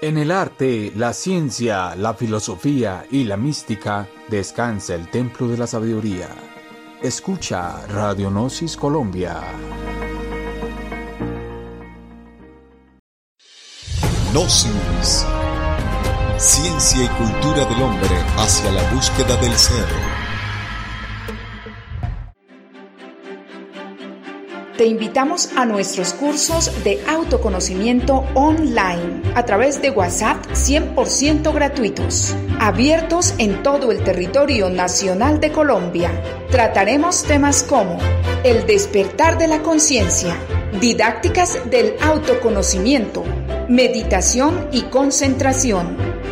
En el arte, la ciencia, la filosofía y la mística descansa el templo de la sabiduría. Escucha Radionosis Colombia. Gnosis. Ciencia y cultura del hombre hacia la búsqueda del ser. Te invitamos a nuestros cursos de autoconocimiento online a través de WhatsApp 100% gratuitos, abiertos en todo el territorio nacional de Colombia. Trataremos temas como el despertar de la conciencia, didácticas del autoconocimiento, meditación y concentración,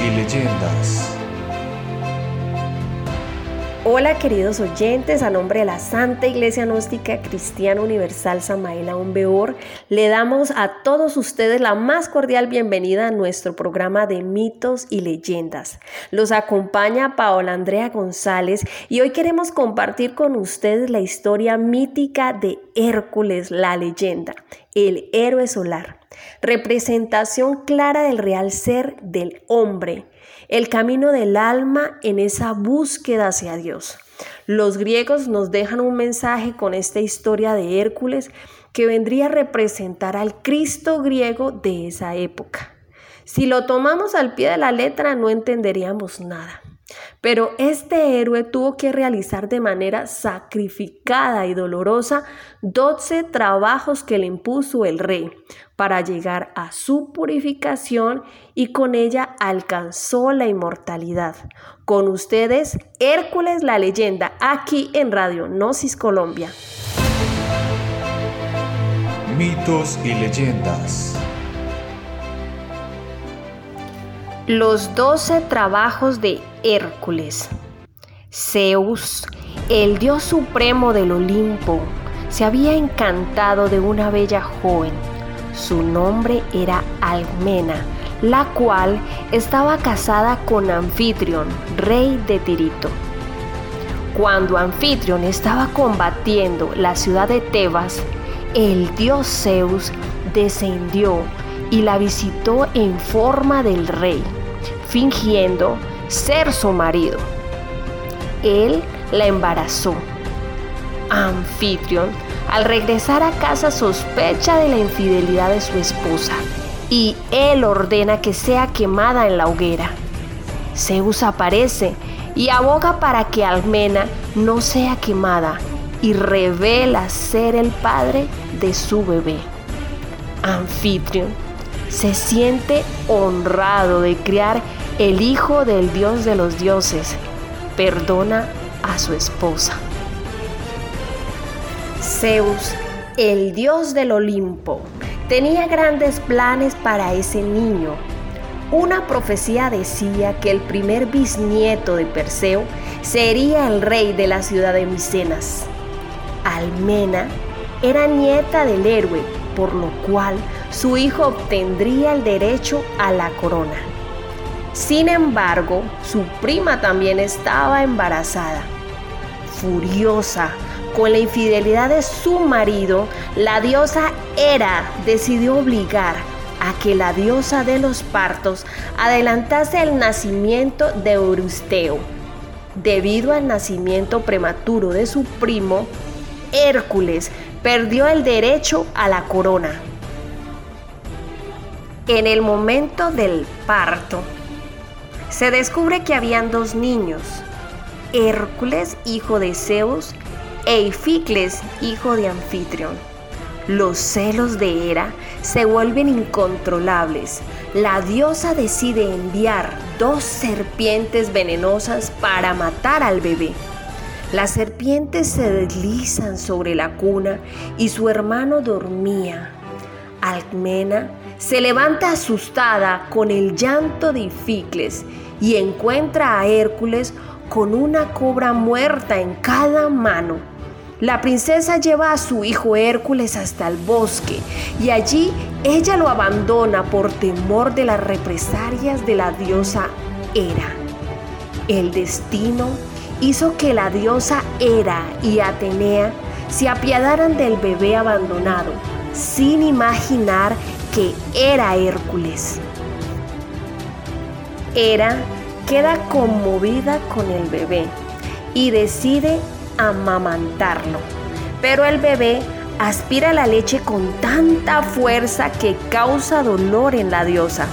y leyendas. Hola queridos oyentes, a nombre de la Santa Iglesia Gnóstica Cristiana Universal Samaela Beor, le damos a todos ustedes la más cordial bienvenida a nuestro programa de mitos y leyendas. Los acompaña Paola Andrea González y hoy queremos compartir con ustedes la historia mítica de Hércules, la leyenda, el héroe solar representación clara del real ser del hombre, el camino del alma en esa búsqueda hacia Dios. Los griegos nos dejan un mensaje con esta historia de Hércules que vendría a representar al Cristo griego de esa época. Si lo tomamos al pie de la letra no entenderíamos nada. Pero este héroe tuvo que realizar de manera sacrificada y dolorosa 12 trabajos que le impuso el rey para llegar a su purificación y con ella alcanzó la inmortalidad. Con ustedes, Hércules la leyenda, aquí en Radio Gnosis Colombia. Mitos y leyendas. Los doce trabajos de Hércules. Zeus, el dios supremo del Olimpo, se había encantado de una bella joven. Su nombre era Almena, la cual estaba casada con Anfitrión, rey de Tirito. Cuando Anfitrión estaba combatiendo la ciudad de Tebas, el dios Zeus descendió y la visitó en forma del rey, fingiendo ser su marido. Él la embarazó. Anfitrión, al regresar a casa, sospecha de la infidelidad de su esposa y él ordena que sea quemada en la hoguera. Zeus aparece y aboga para que Almena no sea quemada y revela ser el padre de su bebé. Anfitrión se siente honrado de criar el hijo del dios de los dioses. Perdona a su esposa. Zeus, el dios del Olimpo, tenía grandes planes para ese niño. Una profecía decía que el primer bisnieto de Perseo sería el rey de la ciudad de Micenas. Almena era nieta del héroe, por lo cual su hijo obtendría el derecho a la corona. Sin embargo, su prima también estaba embarazada. Furiosa con la infidelidad de su marido, la diosa Hera decidió obligar a que la diosa de los partos adelantase el nacimiento de Euristeo. Debido al nacimiento prematuro de su primo, Hércules perdió el derecho a la corona. En el momento del parto, se descubre que habían dos niños, Hércules, hijo de Zeus, e Ificles, hijo de Anfitrión. Los celos de Hera se vuelven incontrolables. La diosa decide enviar dos serpientes venenosas para matar al bebé. Las serpientes se deslizan sobre la cuna y su hermano dormía. Alcmena se levanta asustada con el llanto de Ificles y encuentra a Hércules con una cobra muerta en cada mano. La princesa lleva a su hijo Hércules hasta el bosque y allí ella lo abandona por temor de las represalias de la diosa Hera. El destino hizo que la diosa Hera y Atenea se apiadaran del bebé abandonado, sin imaginar que era Hércules. Hera queda conmovida con el bebé y decide amamantarlo. Pero el bebé aspira la leche con tanta fuerza que causa dolor en la diosa.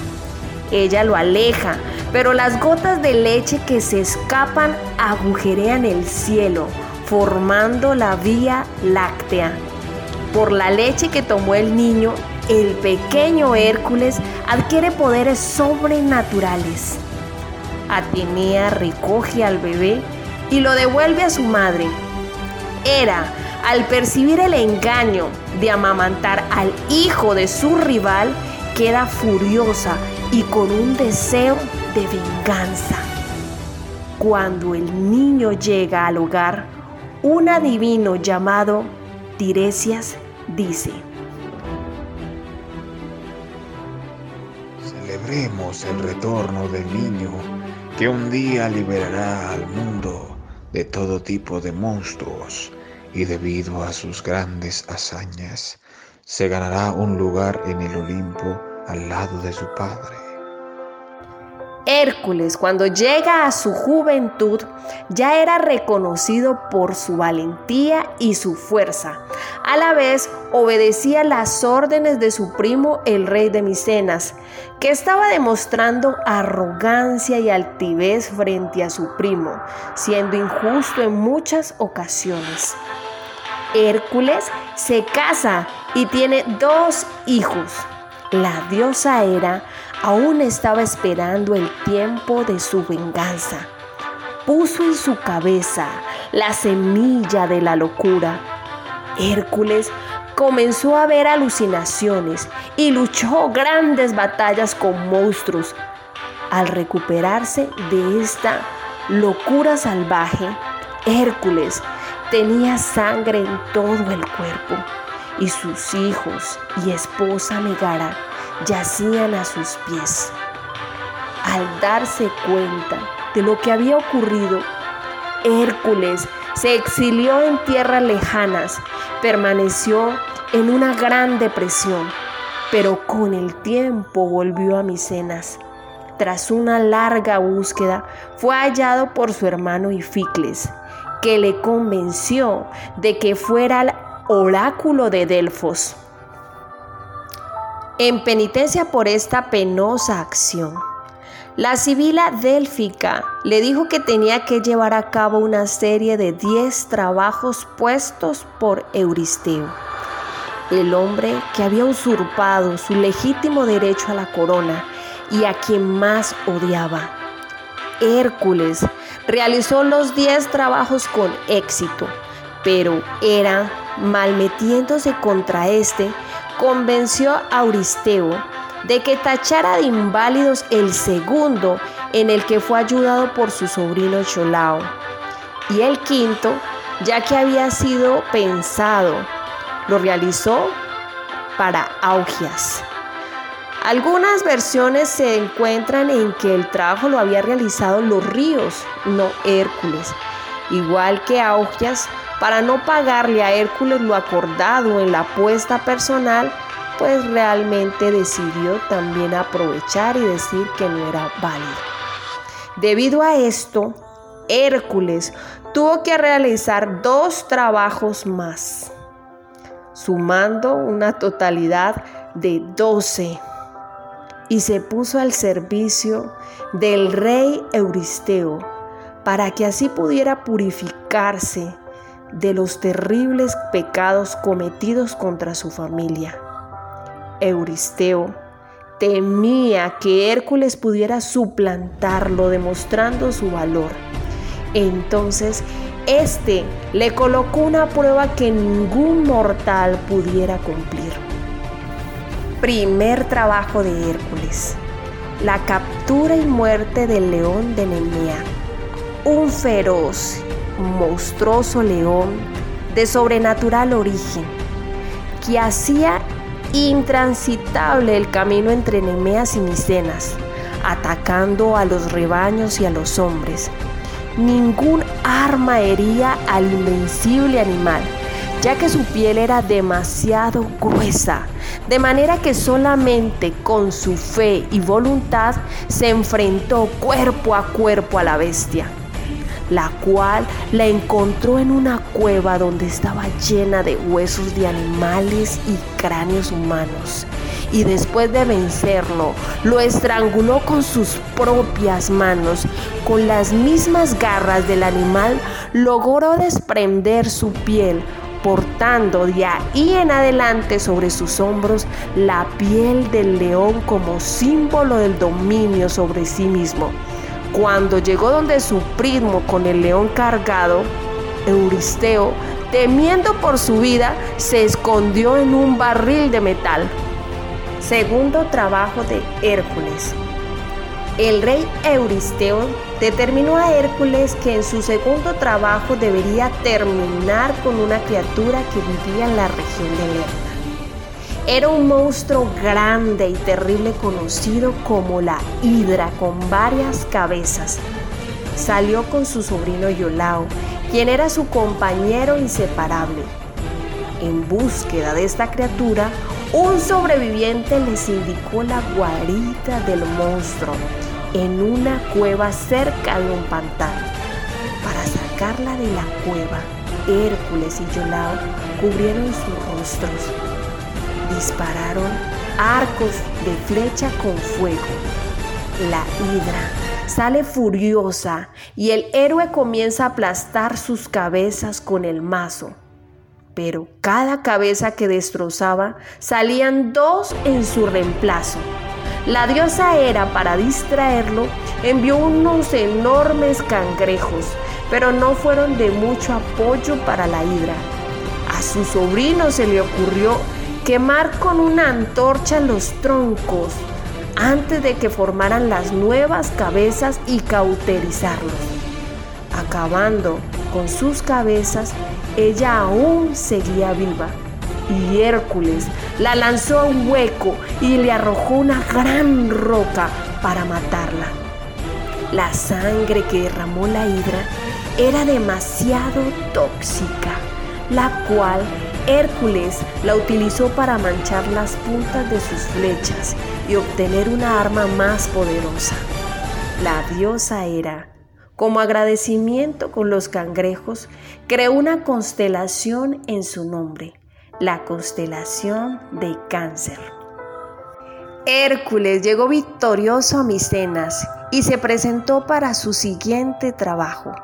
Ella lo aleja, pero las gotas de leche que se escapan agujerean el cielo, formando la vía láctea. Por la leche que tomó el niño, el pequeño Hércules adquiere poderes sobrenaturales. Atenea recoge al bebé y lo devuelve a su madre. Hera, al percibir el engaño de amamantar al hijo de su rival, queda furiosa y con un deseo de venganza. Cuando el niño llega al hogar, un adivino llamado Tiresias dice, Celebremos el retorno del niño que un día liberará al mundo de todo tipo de monstruos y debido a sus grandes hazañas se ganará un lugar en el Olimpo al lado de su padre. Hércules, cuando llega a su juventud, ya era reconocido por su valentía y su fuerza. A la vez, obedecía las órdenes de su primo, el rey de Micenas, que estaba demostrando arrogancia y altivez frente a su primo, siendo injusto en muchas ocasiones. Hércules se casa y tiene dos hijos. La diosa Hera aún estaba esperando el tiempo de su venganza. Puso en su cabeza la semilla de la locura. Hércules comenzó a ver alucinaciones y luchó grandes batallas con monstruos. Al recuperarse de esta locura salvaje, Hércules tenía sangre en todo el cuerpo y sus hijos y esposa Megara yacían a sus pies. Al darse cuenta de lo que había ocurrido, Hércules se exilió en tierras lejanas, permaneció en una gran depresión, pero con el tiempo volvió a Micenas. Tras una larga búsqueda, fue hallado por su hermano Ificles, que le convenció de que fuera al oráculo de Delfos en penitencia por esta penosa acción. La sibila délfica le dijo que tenía que llevar a cabo una serie de 10 trabajos puestos por Euristeo, el hombre que había usurpado su legítimo derecho a la corona y a quien más odiaba. Hércules realizó los 10 trabajos con éxito, pero era malmetiéndose contra este, convenció a Euristeo de que tachara de inválidos el segundo en el que fue ayudado por su sobrino Cholao, y el quinto, ya que había sido pensado, lo realizó para Augias. Algunas versiones se encuentran en que el trabajo lo había realizado los ríos, no Hércules, igual que Augias para no pagarle a Hércules lo acordado en la apuesta personal, pues realmente decidió también aprovechar y decir que no era válido. Debido a esto, Hércules tuvo que realizar dos trabajos más, sumando una totalidad de 12 y se puso al servicio del rey Euristeo para que así pudiera purificarse de los terribles pecados cometidos contra su familia. Euristeo temía que Hércules pudiera suplantarlo demostrando su valor. Entonces Este le colocó una prueba que ningún mortal pudiera cumplir. Primer trabajo de Hércules. La captura y muerte del león de Nemea. Un feroz, monstruoso león de sobrenatural origen que hacía intransitable el camino entre Nemeas y Micenas, atacando a los rebaños y a los hombres. Ningún arma hería al invencible animal, ya que su piel era demasiado gruesa, de manera que solamente con su fe y voluntad se enfrentó cuerpo a cuerpo a la bestia la cual la encontró en una cueva donde estaba llena de huesos de animales y cráneos humanos. Y después de vencerlo, lo estranguló con sus propias manos. Con las mismas garras del animal, logró desprender su piel, portando de ahí en adelante sobre sus hombros la piel del león como símbolo del dominio sobre sí mismo. Cuando llegó donde su primo con el león cargado, Euristeo, temiendo por su vida, se escondió en un barril de metal. Segundo trabajo de Hércules. El rey Euristeo determinó a Hércules que en su segundo trabajo debería terminar con una criatura que vivía en la región de Lerna. Era un monstruo grande y terrible conocido como la Hidra con varias cabezas. Salió con su sobrino Yolao, quien era su compañero inseparable. En búsqueda de esta criatura, un sobreviviente les indicó la guarita del monstruo en una cueva cerca de un pantano. Para sacarla de la cueva, Hércules y Yolao cubrieron sus rostros dispararon arcos de flecha con fuego. La hidra sale furiosa y el héroe comienza a aplastar sus cabezas con el mazo. Pero cada cabeza que destrozaba salían dos en su reemplazo. La diosa Hera, para distraerlo, envió unos enormes cangrejos, pero no fueron de mucho apoyo para la hidra. A su sobrino se le ocurrió quemar con una antorcha los troncos antes de que formaran las nuevas cabezas y cauterizarlos. Acabando con sus cabezas, ella aún seguía viva y Hércules la lanzó a un hueco y le arrojó una gran roca para matarla. La sangre que derramó la hidra era demasiado tóxica, la cual Hércules la utilizó para manchar las puntas de sus flechas y obtener una arma más poderosa. La diosa Hera, como agradecimiento con los cangrejos, creó una constelación en su nombre, la constelación de Cáncer. Hércules llegó victorioso a Micenas y se presentó para su siguiente trabajo,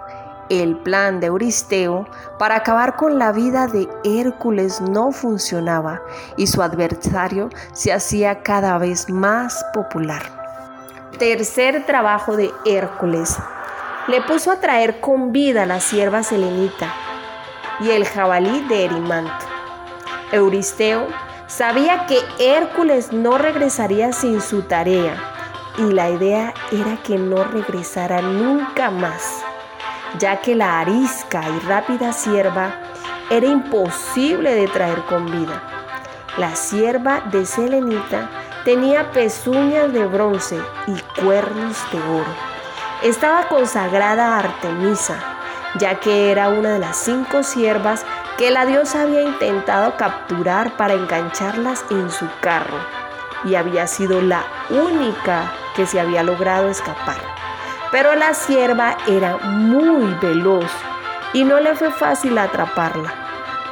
el plan de Euristeo para acabar con la vida de Hércules no funcionaba y su adversario se hacía cada vez más popular. Tercer trabajo de Hércules. Le puso a traer con vida a la sierva selenita y el jabalí de Erimanto. Euristeo sabía que Hércules no regresaría sin su tarea y la idea era que no regresara nunca más ya que la arisca y rápida sierva era imposible de traer con vida. La sierva de Selenita tenía pezuñas de bronce y cuernos de oro. Estaba consagrada a Artemisa, ya que era una de las cinco siervas que la diosa había intentado capturar para engancharlas en su carro, y había sido la única que se había logrado escapar. Pero la sierva era muy veloz y no le fue fácil atraparla,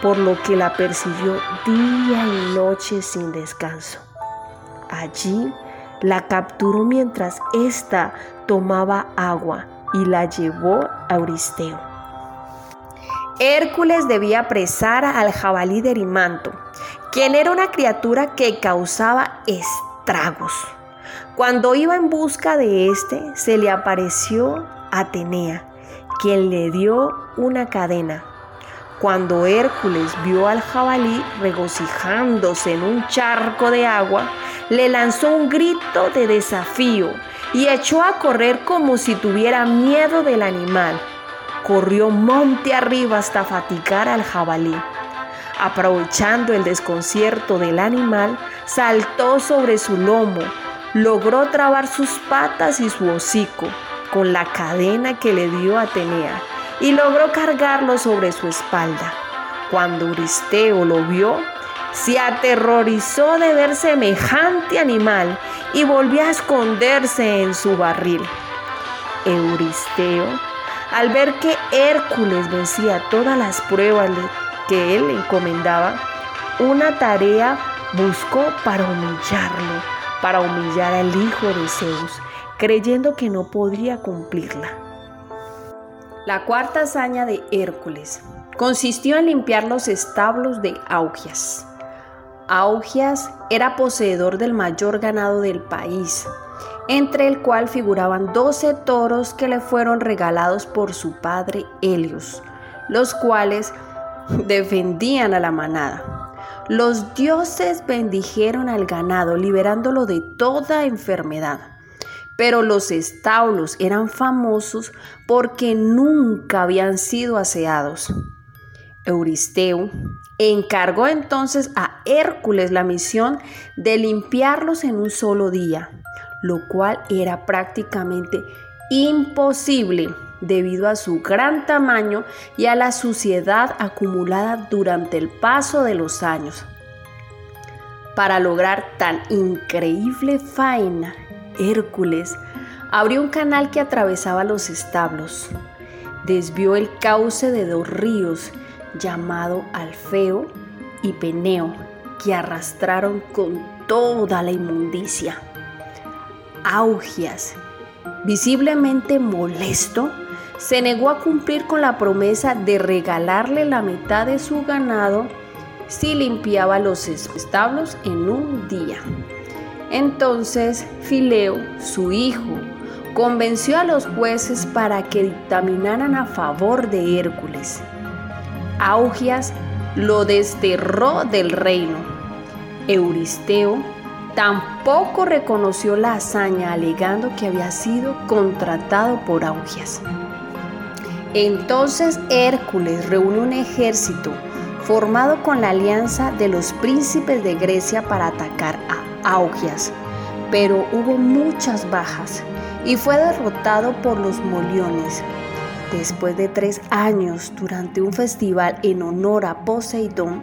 por lo que la persiguió día y noche sin descanso. Allí la capturó mientras ésta tomaba agua y la llevó a Euristeo. Hércules debía apresar al jabalí de Erimanto, quien era una criatura que causaba estragos. Cuando iba en busca de éste, se le apareció Atenea, quien le dio una cadena. Cuando Hércules vio al jabalí regocijándose en un charco de agua, le lanzó un grito de desafío y echó a correr como si tuviera miedo del animal. Corrió monte arriba hasta fatigar al jabalí. Aprovechando el desconcierto del animal, saltó sobre su lomo, logró trabar sus patas y su hocico con la cadena que le dio Atenea y logró cargarlo sobre su espalda. Cuando Euristeo lo vio, se aterrorizó de ver semejante animal y volvió a esconderse en su barril. Euristeo, al ver que Hércules vencía todas las pruebas que él le encomendaba, una tarea buscó para humillarlo, para humillar al hijo de Zeus, creyendo que no podría cumplirla. La cuarta hazaña de Hércules consistió en limpiar los establos de Augias. Augias era poseedor del mayor ganado del país, entre el cual figuraban 12 toros que le fueron regalados por su padre Helios, los cuales defendían a la manada. Los dioses bendijeron al ganado, liberándolo de toda enfermedad. Pero los establos eran famosos porque nunca habían sido aseados. Euristeo encargó entonces a Hércules la misión de limpiarlos en un solo día, lo cual era prácticamente imposible debido a su gran tamaño y a la suciedad acumulada durante el paso de los años. Para lograr tan increíble faena, Hércules abrió un canal que atravesaba los establos, desvió el cauce de dos ríos llamado Alfeo y Peneo, que arrastraron con toda la inmundicia. Augias, visiblemente molesto, se negó a cumplir con la promesa de regalarle la mitad de su ganado si limpiaba los establos en un día. Entonces Fileo, su hijo, convenció a los jueces para que dictaminaran a favor de Hércules. Augias lo desterró del reino. Euristeo tampoco reconoció la hazaña alegando que había sido contratado por Augias. Entonces Hércules reunió un ejército formado con la alianza de los príncipes de Grecia para atacar a Augias, pero hubo muchas bajas y fue derrotado por los moliones. Después de tres años, durante un festival en honor a Poseidón,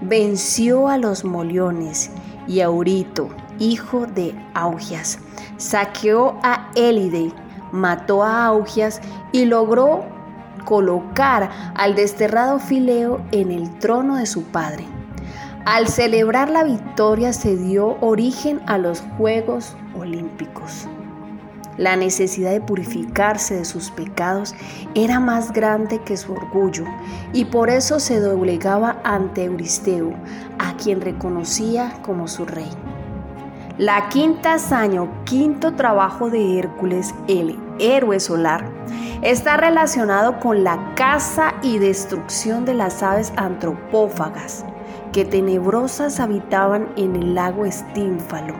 venció a los moliones y Aurito, hijo de Augias, saqueó a Élide, mató a Augias y logró colocar al desterrado Fileo en el trono de su padre. Al celebrar la victoria se dio origen a los Juegos Olímpicos. La necesidad de purificarse de sus pecados era más grande que su orgullo y por eso se doblegaba ante Euristeo, a quien reconocía como su rey. La quinta hazaña quinto trabajo de Hércules, el héroe solar, está relacionado con la caza y destrucción de las aves antropófagas que tenebrosas habitaban en el lago Estínfalo.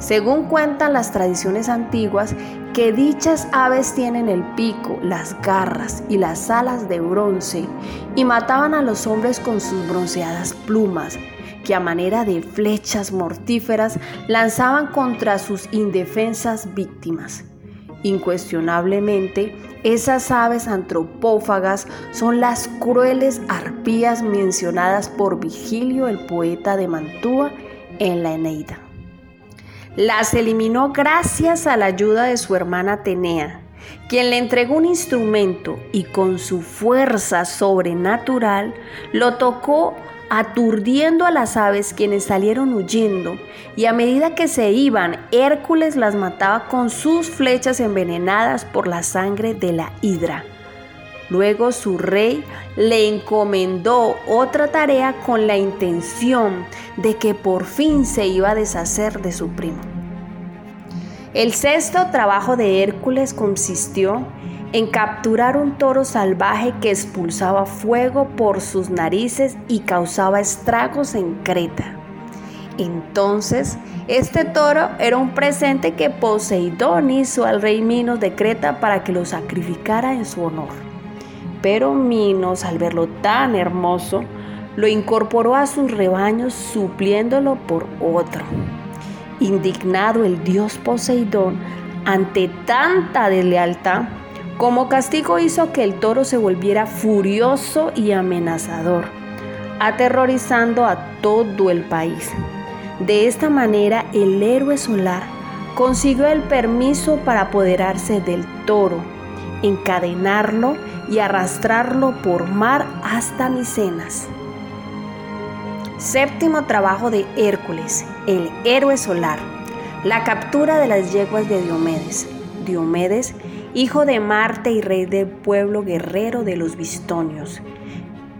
Según cuentan las tradiciones antiguas, que dichas aves tienen el pico, las garras y las alas de bronce y mataban a los hombres con sus bronceadas plumas, que a manera de flechas mortíferas lanzaban contra sus indefensas víctimas. Incuestionablemente, esas aves antropófagas son las crueles arpías mencionadas por Vigilio, el poeta de Mantua, en la Eneida. Las eliminó gracias a la ayuda de su hermana Atenea, quien le entregó un instrumento y con su fuerza sobrenatural lo tocó aturdiendo a las aves quienes salieron huyendo, y a medida que se iban, Hércules las mataba con sus flechas envenenadas por la sangre de la hidra. Luego su rey le encomendó otra tarea con la intención de que por fin se iba a deshacer de su primo. El sexto trabajo de Hércules consistió en capturar un toro salvaje que expulsaba fuego por sus narices y causaba estragos en Creta. Entonces, este toro era un presente que Poseidón hizo al rey Minos de Creta para que lo sacrificara en su honor. Pero Minos, al verlo tan hermoso, lo incorporó a sus rebaños supliéndolo por otro. Indignado el dios Poseidón ante tanta deslealtad, como castigo hizo que el toro se volviera furioso y amenazador, aterrorizando a todo el país. De esta manera el héroe solar consiguió el permiso para apoderarse del toro, encadenarlo y arrastrarlo por mar hasta Micenas. Séptimo trabajo de Hércules, el héroe solar. La captura de las yeguas de Diomedes. Diomedes hijo de Marte y rey del pueblo guerrero de los Bistonios.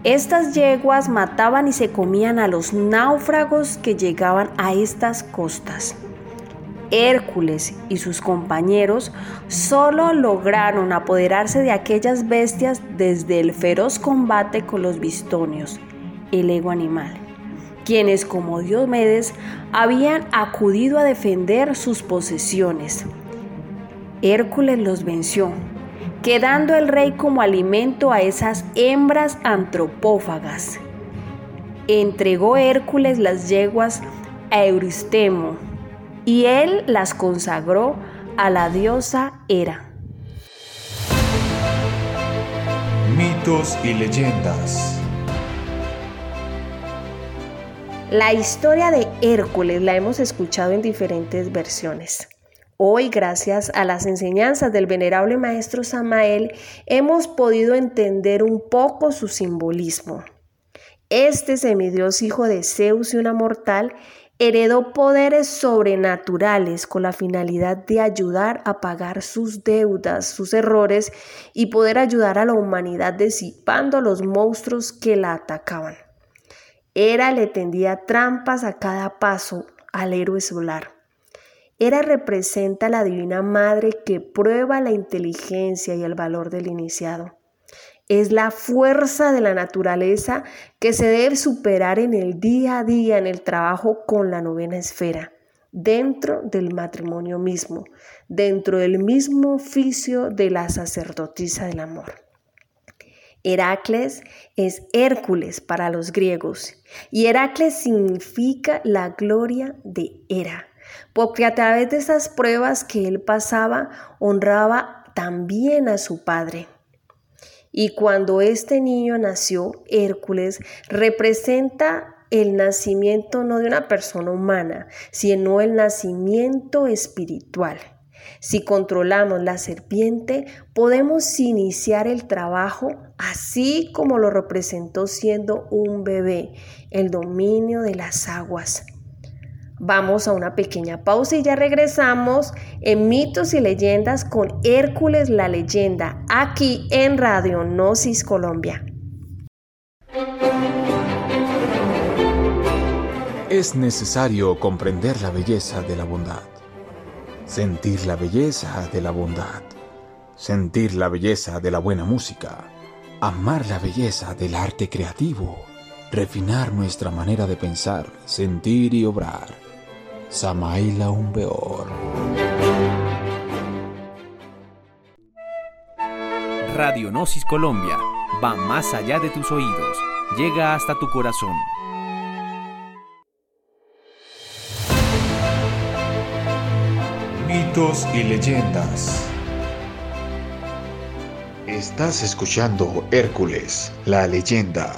Estas yeguas mataban y se comían a los náufragos que llegaban a estas costas. Hércules y sus compañeros solo lograron apoderarse de aquellas bestias desde el feroz combate con los bistonios, el ego animal, quienes como Diomedes habían acudido a defender sus posesiones. Hércules los venció, quedando el rey como alimento a esas hembras antropófagas. Entregó Hércules las yeguas a Euristemo y él las consagró a la diosa Hera. Mitos y leyendas. La historia de Hércules la hemos escuchado en diferentes versiones. Hoy, gracias a las enseñanzas del venerable maestro Samael, hemos podido entender un poco su simbolismo. Este semidios hijo de Zeus y una mortal heredó poderes sobrenaturales con la finalidad de ayudar a pagar sus deudas, sus errores y poder ayudar a la humanidad disipando los monstruos que la atacaban. Era le tendía trampas a cada paso al héroe solar. Era representa la Divina Madre que prueba la inteligencia y el valor del iniciado. Es la fuerza de la naturaleza que se debe superar en el día a día, en el trabajo con la novena esfera, dentro del matrimonio mismo, dentro del mismo oficio de la sacerdotisa del amor. Heracles es Hércules para los griegos y Heracles significa la gloria de Hera porque a través de esas pruebas que él pasaba, honraba también a su padre. Y cuando este niño nació, Hércules representa el nacimiento no de una persona humana, sino el nacimiento espiritual. Si controlamos la serpiente, podemos iniciar el trabajo así como lo representó siendo un bebé, el dominio de las aguas. Vamos a una pequeña pausa y ya regresamos en mitos y leyendas con Hércules la leyenda, aquí en Radio Gnosis Colombia. Es necesario comprender la belleza de la bondad, sentir la belleza de la bondad, sentir la belleza de la buena música, amar la belleza del arte creativo, refinar nuestra manera de pensar, sentir y obrar Samaila Umbeor. Radionosis Colombia va más allá de tus oídos, llega hasta tu corazón. Mitos y leyendas. Estás escuchando Hércules, la leyenda.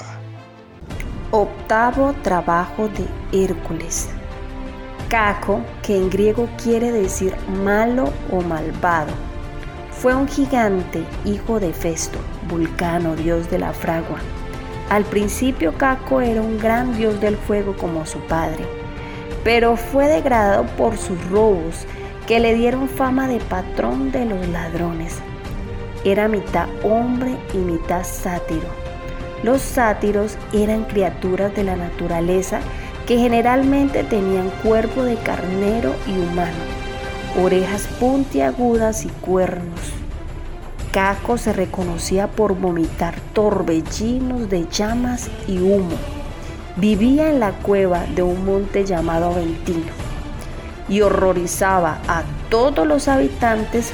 Octavo trabajo de Hércules. Caco, que en griego quiere decir malo o malvado, fue un gigante, hijo de Festo, Vulcano, dios de la fragua. Al principio Caco era un gran dios del fuego como su padre, pero fue degradado por sus robos que le dieron fama de patrón de los ladrones. Era mitad hombre y mitad sátiro. Los sátiros eran criaturas de la naturaleza que generalmente tenían cuerpo de carnero y humano, orejas puntiagudas y cuernos. Caco se reconocía por vomitar torbellinos de llamas y humo. Vivía en la cueva de un monte llamado Aventino y horrorizaba a todos los habitantes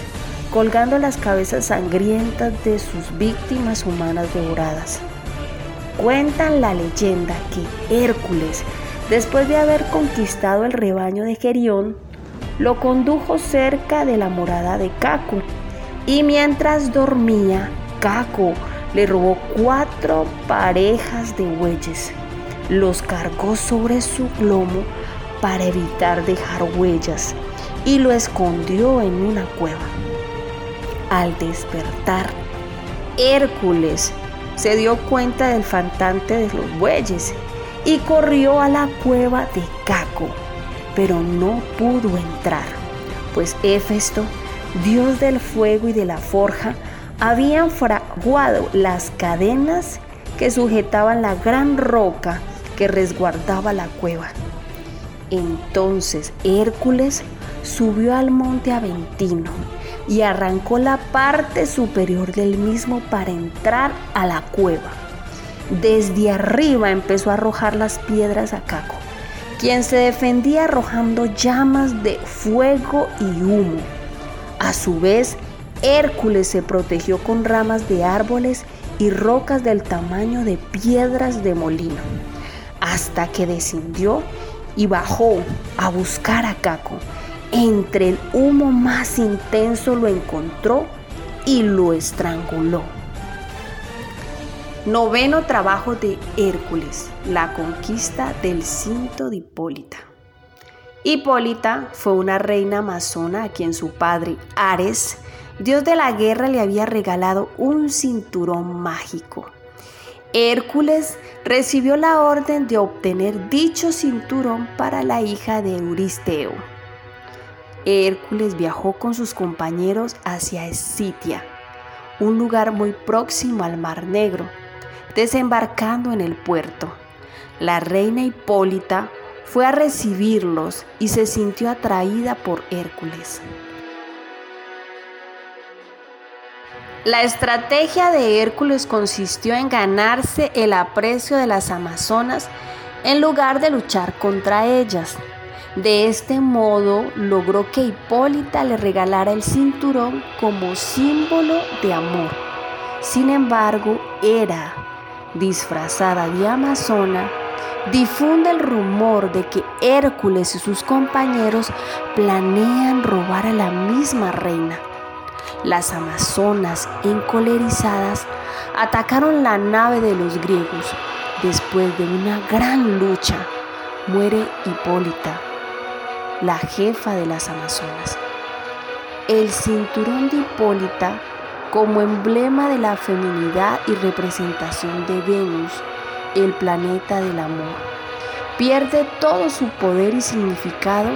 colgando las cabezas sangrientas de sus víctimas humanas devoradas. Cuentan la leyenda que Hércules, después de haber conquistado el rebaño de Gerión, lo condujo cerca de la morada de Caco y mientras dormía, Caco le robó cuatro parejas de bueyes. Los cargó sobre su lomo para evitar dejar huellas y lo escondió en una cueva. Al despertar, Hércules se dio cuenta del faltante de los bueyes y corrió a la cueva de Caco, pero no pudo entrar, pues Éfesto, dios del fuego y de la forja, habían fraguado las cadenas que sujetaban la gran roca que resguardaba la cueva. Entonces Hércules subió al monte Aventino y arrancó la parte superior del mismo para entrar a la cueva. Desde arriba empezó a arrojar las piedras a Caco, quien se defendía arrojando llamas de fuego y humo. A su vez, Hércules se protegió con ramas de árboles y rocas del tamaño de piedras de molino, hasta que descendió y bajó a buscar a Caco entre el humo más intenso lo encontró y lo estranguló. Noveno trabajo de Hércules, la conquista del cinto de Hipólita. Hipólita fue una reina amazona a quien su padre, Ares, dios de la guerra, le había regalado un cinturón mágico. Hércules recibió la orden de obtener dicho cinturón para la hija de Euristeo Hércules viajó con sus compañeros hacia Escitia, un lugar muy próximo al Mar Negro, desembarcando en el puerto. La reina Hipólita fue a recibirlos y se sintió atraída por Hércules. La estrategia de Hércules consistió en ganarse el aprecio de las amazonas en lugar de luchar contra ellas. De este modo logró que Hipólita le regalara el cinturón como símbolo de amor. Sin embargo, Hera, disfrazada de amazona, difunde el rumor de que Hércules y sus compañeros planean robar a la misma reina. Las amazonas, encolerizadas, atacaron la nave de los griegos. Después de una gran lucha, muere Hipólita la jefa de las Amazonas. El cinturón de Hipólita, como emblema de la feminidad y representación de Venus, el planeta del amor, pierde todo su poder y significado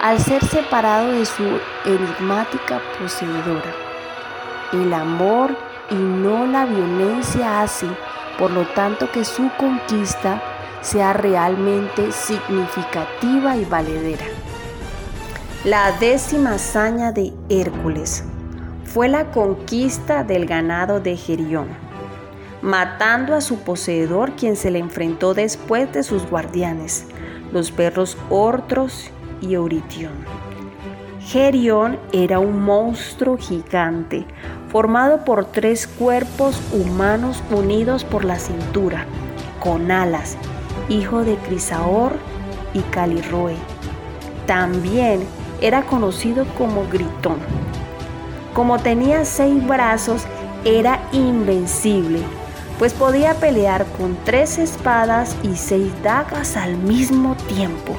al ser separado de su enigmática poseedora. El amor y no la violencia hace, por lo tanto, que su conquista sea realmente significativa y valedera. La décima hazaña de Hércules fue la conquista del ganado de Gerión, matando a su poseedor quien se le enfrentó después de sus guardianes, los perros Ortros y Euritión. Gerión era un monstruo gigante, formado por tres cuerpos humanos unidos por la cintura, con alas, hijo de Crisaor y Caliroe. También era conocido como Gritón. Como tenía seis brazos, era invencible, pues podía pelear con tres espadas y seis dagas al mismo tiempo,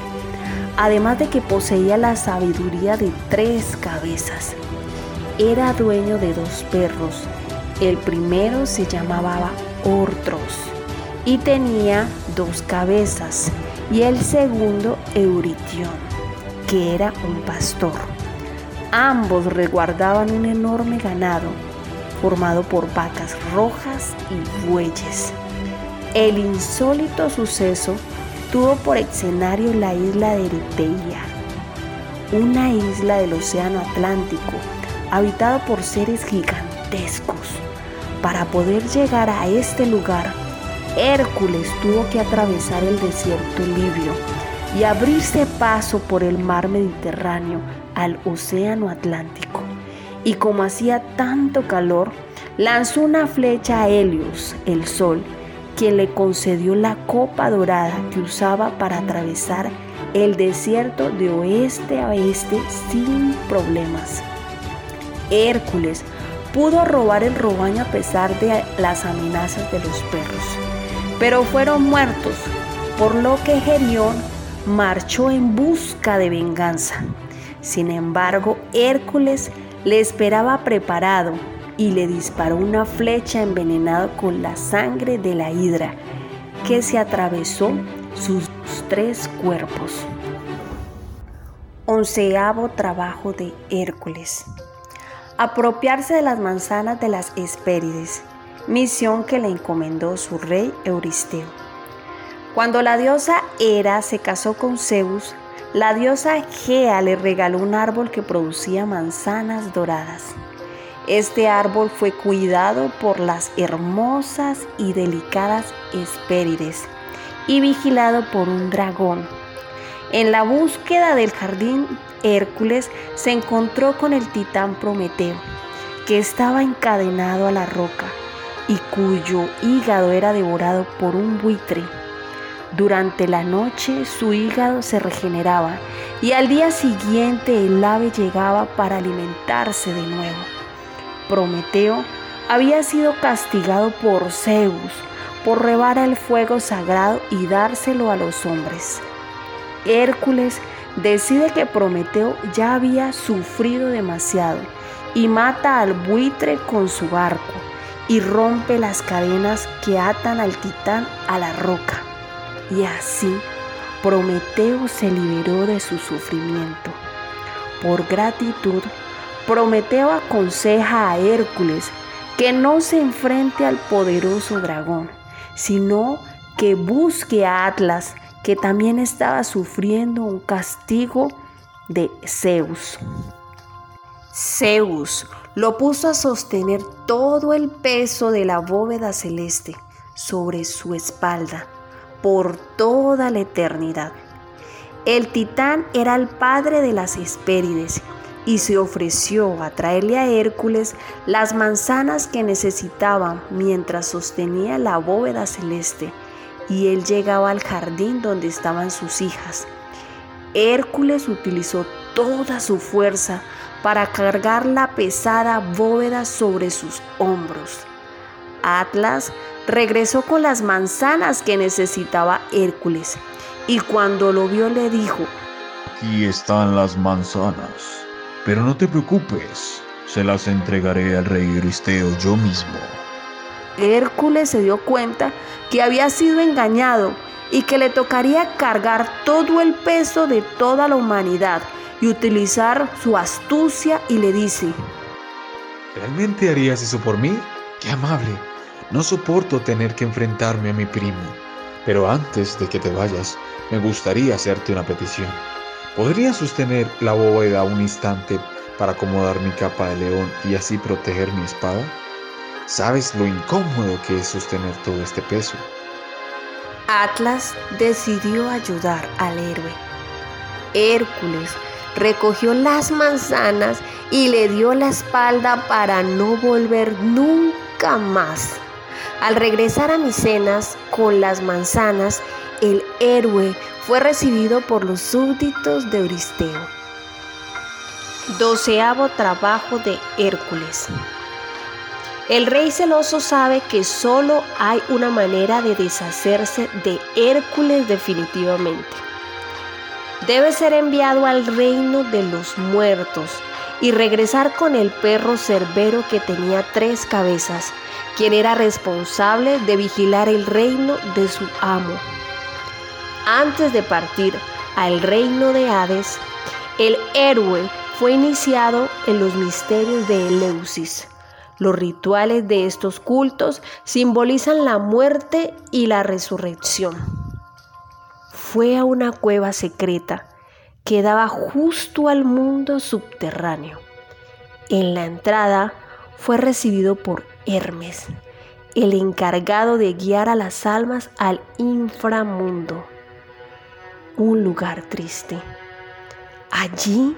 además de que poseía la sabiduría de tres cabezas. Era dueño de dos perros. El primero se llamaba Ortros y tenía dos cabezas, y el segundo Euritión que era un pastor. Ambos resguardaban un enorme ganado formado por vacas rojas y bueyes. El insólito suceso tuvo por escenario la isla de Eriteia, una isla del Océano Atlántico habitada por seres gigantes gigantescos. Para poder llegar a este lugar, Hércules tuvo que atravesar el desierto libio y abrirse paso por el mar Mediterráneo al Océano Atlántico. Y como hacía tanto calor, lanzó una flecha a Helios, el sol, quien le concedió la copa dorada que usaba para atravesar el desierto de oeste a oeste sin problemas. Hércules pudo robar el robaño a pesar de las amenazas de los perros, pero fueron muertos, por lo que Gerión marchó en busca de venganza. Sin embargo, Hércules le esperaba preparado y le disparó una flecha envenenada con la sangre de la hidra que se atravesó sus tres cuerpos. Onceavo trabajo de Hércules. Apropiarse de las manzanas de las Hespérides, misión que le encomendó su rey Euristeo. Cuando la diosa Hera se casó con Zeus, la diosa Gea le regaló un árbol que producía manzanas doradas. Este árbol fue cuidado por las hermosas y delicadas Hespérides y vigilado por un dragón. En la búsqueda del jardín, Hércules se encontró con el titán Prometeo, que estaba encadenado a la roca y cuyo hígado era devorado por un buitre. Durante la noche su hígado se regeneraba y al día siguiente el ave llegaba para alimentarse de nuevo. Prometeo había sido castigado por Zeus por rebar el fuego sagrado y dárselo a los hombres. Hércules decide que Prometeo ya había sufrido demasiado y mata al buitre con su barco y rompe las cadenas que atan al titán a la roca. Y así Prometeo se liberó de su sufrimiento. Por gratitud, Prometeo aconseja a Hércules que no se enfrente al poderoso dragón, sino que busque a Atlas, que también estaba sufriendo un castigo de Zeus. Zeus lo puso a sostener todo el peso de la bóveda celeste sobre su espalda por toda la eternidad. El titán era el padre de las Hespérides y se ofreció a traerle a Hércules las manzanas que necesitaba mientras sostenía la bóveda celeste y él llegaba al jardín donde estaban sus hijas. Hércules utilizó toda su fuerza para cargar la pesada bóveda sobre sus hombros. Atlas regresó con las manzanas que necesitaba Hércules y cuando lo vio le dijo, Aquí están las manzanas. Pero no te preocupes, se las entregaré al rey Euristeo yo mismo. Hércules se dio cuenta que había sido engañado y que le tocaría cargar todo el peso de toda la humanidad y utilizar su astucia y le dice, ¿realmente harías eso por mí? ¡Qué amable! No soporto tener que enfrentarme a mi primo, pero antes de que te vayas, me gustaría hacerte una petición. ¿Podría sostener la bóveda un instante para acomodar mi capa de león y así proteger mi espada? ¿Sabes lo incómodo que es sostener todo este peso? Atlas decidió ayudar al héroe. Hércules recogió las manzanas y le dio la espalda para no volver nunca más. Al regresar a Micenas con las manzanas, el héroe fue recibido por los súbditos de Euristeo. Doceavo trabajo de Hércules. El rey celoso sabe que solo hay una manera de deshacerse de Hércules definitivamente. Debe ser enviado al reino de los muertos y regresar con el perro cerbero que tenía tres cabezas, quien era responsable de vigilar el reino de su amo. Antes de partir al reino de Hades, el héroe fue iniciado en los misterios de Eleusis. Los rituales de estos cultos simbolizan la muerte y la resurrección. Fue a una cueva secreta que daba justo al mundo subterráneo. En la entrada fue recibido por Hermes, el encargado de guiar a las almas al inframundo, un lugar triste. Allí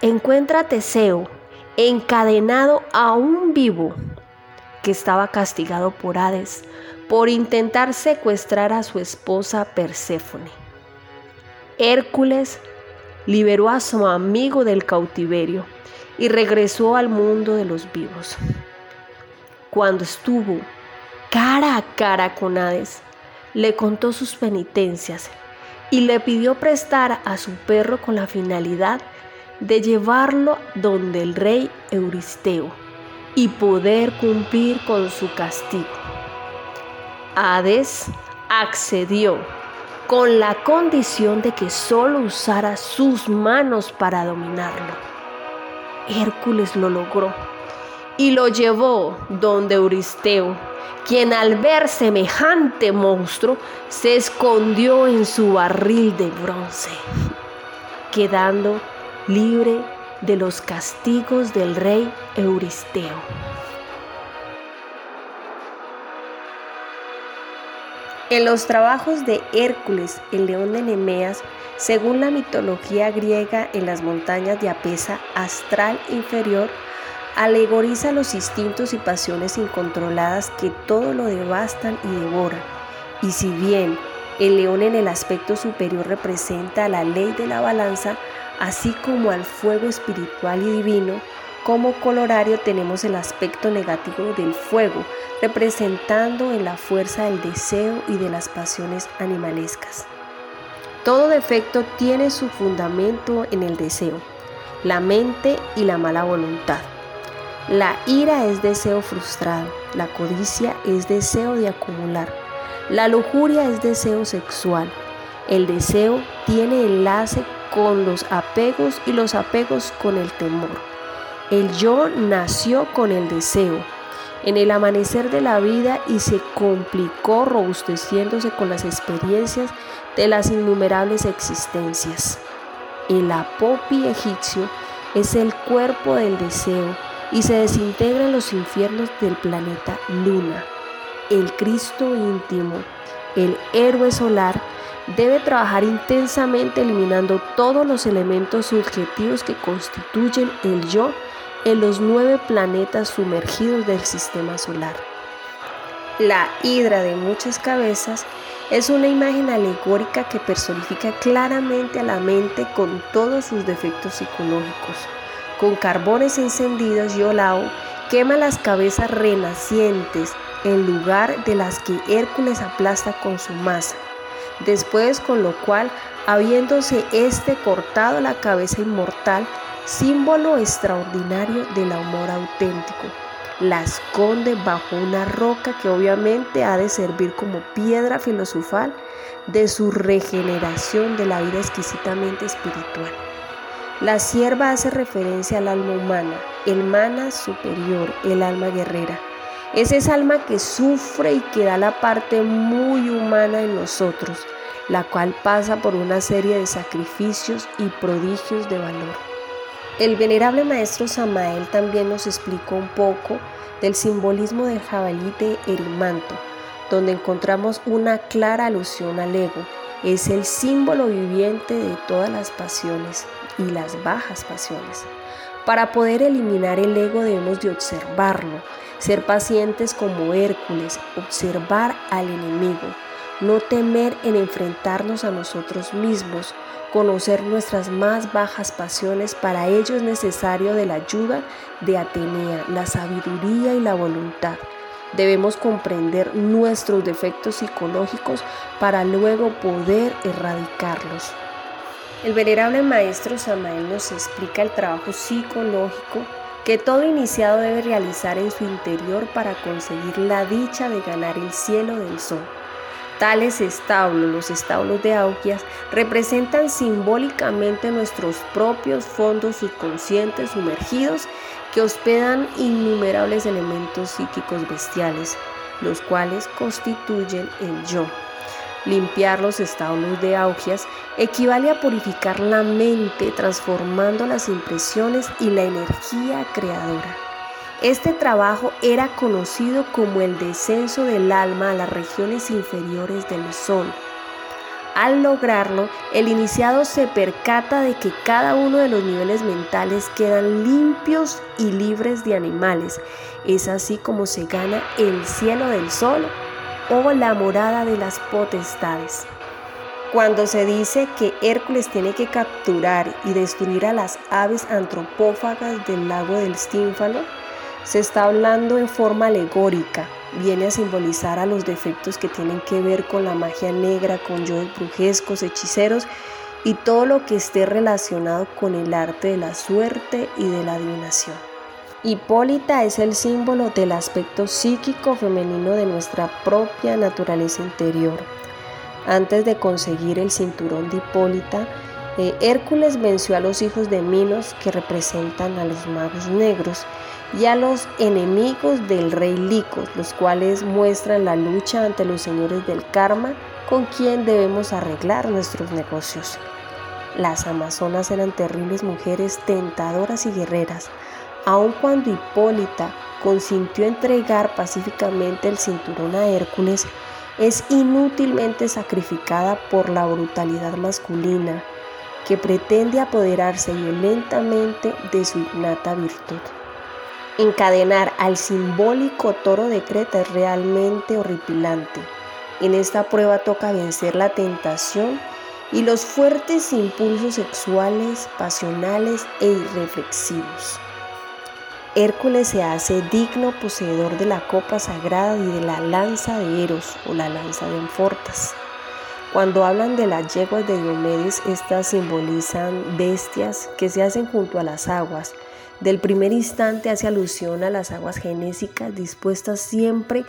encuentra a Teseo encadenado aún vivo, que estaba castigado por Hades por intentar secuestrar a su esposa Perséfone. Hércules liberó a su amigo del cautiverio y regresó al mundo de los vivos. Cuando estuvo cara a cara con Hades, le contó sus penitencias y le pidió prestar a su perro con la finalidad de llevarlo donde el rey Euristeo y poder cumplir con su castigo. Hades accedió con la condición de que solo usara sus manos para dominarlo. Hércules lo logró y lo llevó donde Euristeo, quien al ver semejante monstruo se escondió en su barril de bronce, quedando libre de los castigos del rey Euristeo. En los trabajos de Hércules, el león de Nemeas, según la mitología griega en las montañas de Apesa astral inferior, alegoriza los instintos y pasiones incontroladas que todo lo devastan y devoran. Y si bien el león en el aspecto superior representa la ley de la balanza, así como al fuego espiritual y divino, como colorario tenemos el aspecto negativo del fuego, representando en la fuerza del deseo y de las pasiones animalescas. Todo defecto tiene su fundamento en el deseo, la mente y la mala voluntad. La ira es deseo frustrado, la codicia es deseo de acumular, la lujuria es deseo sexual, el deseo tiene enlace con los apegos y los apegos con el temor. El yo nació con el deseo, en el amanecer de la vida y se complicó robusteciéndose con las experiencias de las innumerables existencias. El apopi egipcio es el cuerpo del deseo y se desintegra en los infiernos del planeta Luna. El Cristo íntimo, el héroe solar, debe trabajar intensamente eliminando todos los elementos subjetivos que constituyen el yo en los nueve planetas sumergidos del sistema solar. La hidra de muchas cabezas es una imagen alegórica que personifica claramente a la mente con todos sus defectos psicológicos. Con carbones encendidos, Yolao quema las cabezas renacientes en lugar de las que Hércules aplasta con su masa. Después, con lo cual, habiéndose éste cortado la cabeza inmortal, símbolo extraordinario del amor auténtico. La esconde bajo una roca que obviamente ha de servir como piedra filosofal de su regeneración de la vida exquisitamente espiritual. La sierva hace referencia al alma humana, el mana superior, el alma guerrera. Es esa alma que sufre y que da la parte muy humana en nosotros, la cual pasa por una serie de sacrificios y prodigios de valor. El venerable maestro Samael también nos explicó un poco del simbolismo del jabalí de Erimanto, donde encontramos una clara alusión al ego. Es el símbolo viviente de todas las pasiones y las bajas pasiones. Para poder eliminar el ego debemos de observarlo, ser pacientes como Hércules, observar al enemigo, no temer en enfrentarnos a nosotros mismos, conocer nuestras más bajas pasiones, para ello es necesario de la ayuda de Atenea, la sabiduría y la voluntad. Debemos comprender nuestros defectos psicológicos para luego poder erradicarlos. El venerable maestro Samael nos explica el trabajo psicológico que todo iniciado debe realizar en su interior para conseguir la dicha de ganar el cielo del sol. Tales establos, los establos de Augias, representan simbólicamente nuestros propios fondos subconscientes sumergidos que hospedan innumerables elementos psíquicos bestiales, los cuales constituyen el yo. Limpiar los establos de Augias equivale a purificar la mente, transformando las impresiones y la energía creadora. Este trabajo era conocido como el descenso del alma a las regiones inferiores del sol. Al lograrlo, el iniciado se percata de que cada uno de los niveles mentales quedan limpios y libres de animales. Es así como se gana el cielo del sol o la morada de las potestades. Cuando se dice que Hércules tiene que capturar y destruir a las aves antropófagas del lago del Stínfalo, se está hablando en forma alegórica, viene a simbolizar a los defectos que tienen que ver con la magia negra, con yoes brujescos, hechiceros y todo lo que esté relacionado con el arte de la suerte y de la adivinación. Hipólita es el símbolo del aspecto psíquico femenino de nuestra propia naturaleza interior. Antes de conseguir el cinturón de Hipólita, eh, Hércules venció a los hijos de Minos que representan a los magos negros y a los enemigos del rey Licos, los cuales muestran la lucha ante los señores del karma con quien debemos arreglar nuestros negocios. Las amazonas eran terribles mujeres tentadoras y guerreras, aun cuando Hipólita consintió entregar pacíficamente el cinturón a Hércules, es inútilmente sacrificada por la brutalidad masculina que pretende apoderarse violentamente de su innata virtud. Encadenar al simbólico toro de Creta es realmente horripilante. En esta prueba toca vencer la tentación y los fuertes impulsos sexuales, pasionales e irreflexivos. Hércules se hace digno poseedor de la copa sagrada y de la lanza de Eros o la lanza de Enfortas. Cuando hablan de las yeguas de Diomedes, estas simbolizan bestias que se hacen junto a las aguas, del primer instante hace alusión a las aguas genésicas dispuestas siempre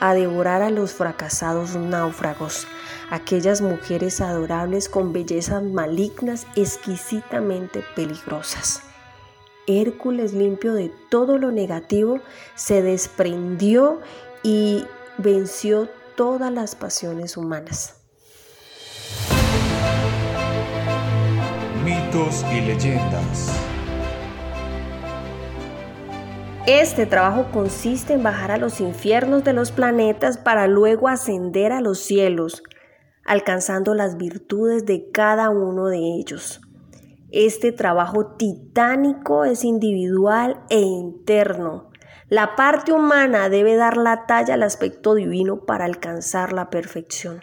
a devorar a los fracasados náufragos, aquellas mujeres adorables con bellezas malignas exquisitamente peligrosas. Hércules, limpio de todo lo negativo, se desprendió y venció todas las pasiones humanas. Mitos y leyendas. Este trabajo consiste en bajar a los infiernos de los planetas para luego ascender a los cielos, alcanzando las virtudes de cada uno de ellos. Este trabajo titánico es individual e interno. La parte humana debe dar la talla al aspecto divino para alcanzar la perfección.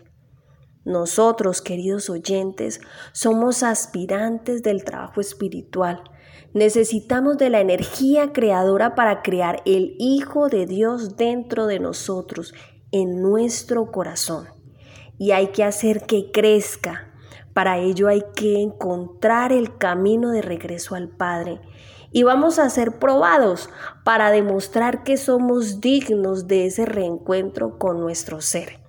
Nosotros, queridos oyentes, somos aspirantes del trabajo espiritual Necesitamos de la energía creadora para crear el Hijo de Dios dentro de nosotros, en nuestro corazón. Y hay que hacer que crezca. Para ello hay que encontrar el camino de regreso al Padre. Y vamos a ser probados para demostrar que somos dignos de ese reencuentro con nuestro ser.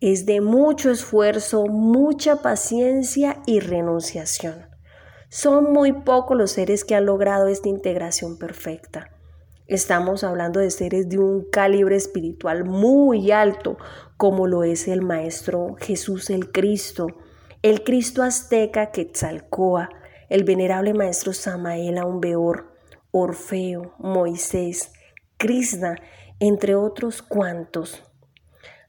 Es de mucho esfuerzo, mucha paciencia y renunciación. Son muy pocos los seres que han logrado esta integración perfecta. Estamos hablando de seres de un calibre espiritual muy alto, como lo es el Maestro Jesús el Cristo, el Cristo azteca Quetzalcoa, el venerable Maestro Samael Aumbeor, Orfeo, Moisés, Krishna, entre otros cuantos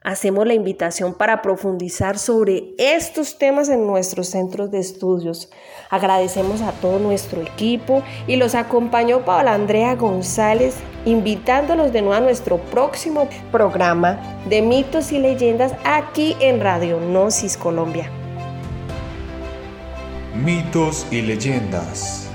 hacemos la invitación para profundizar sobre estos temas en nuestros centros de estudios. Agradecemos a todo nuestro equipo y los acompañó Paola Andrea González, invitándolos de nuevo a nuestro próximo programa de mitos y leyendas aquí en Radio Gnosis Colombia. Mitos y leyendas.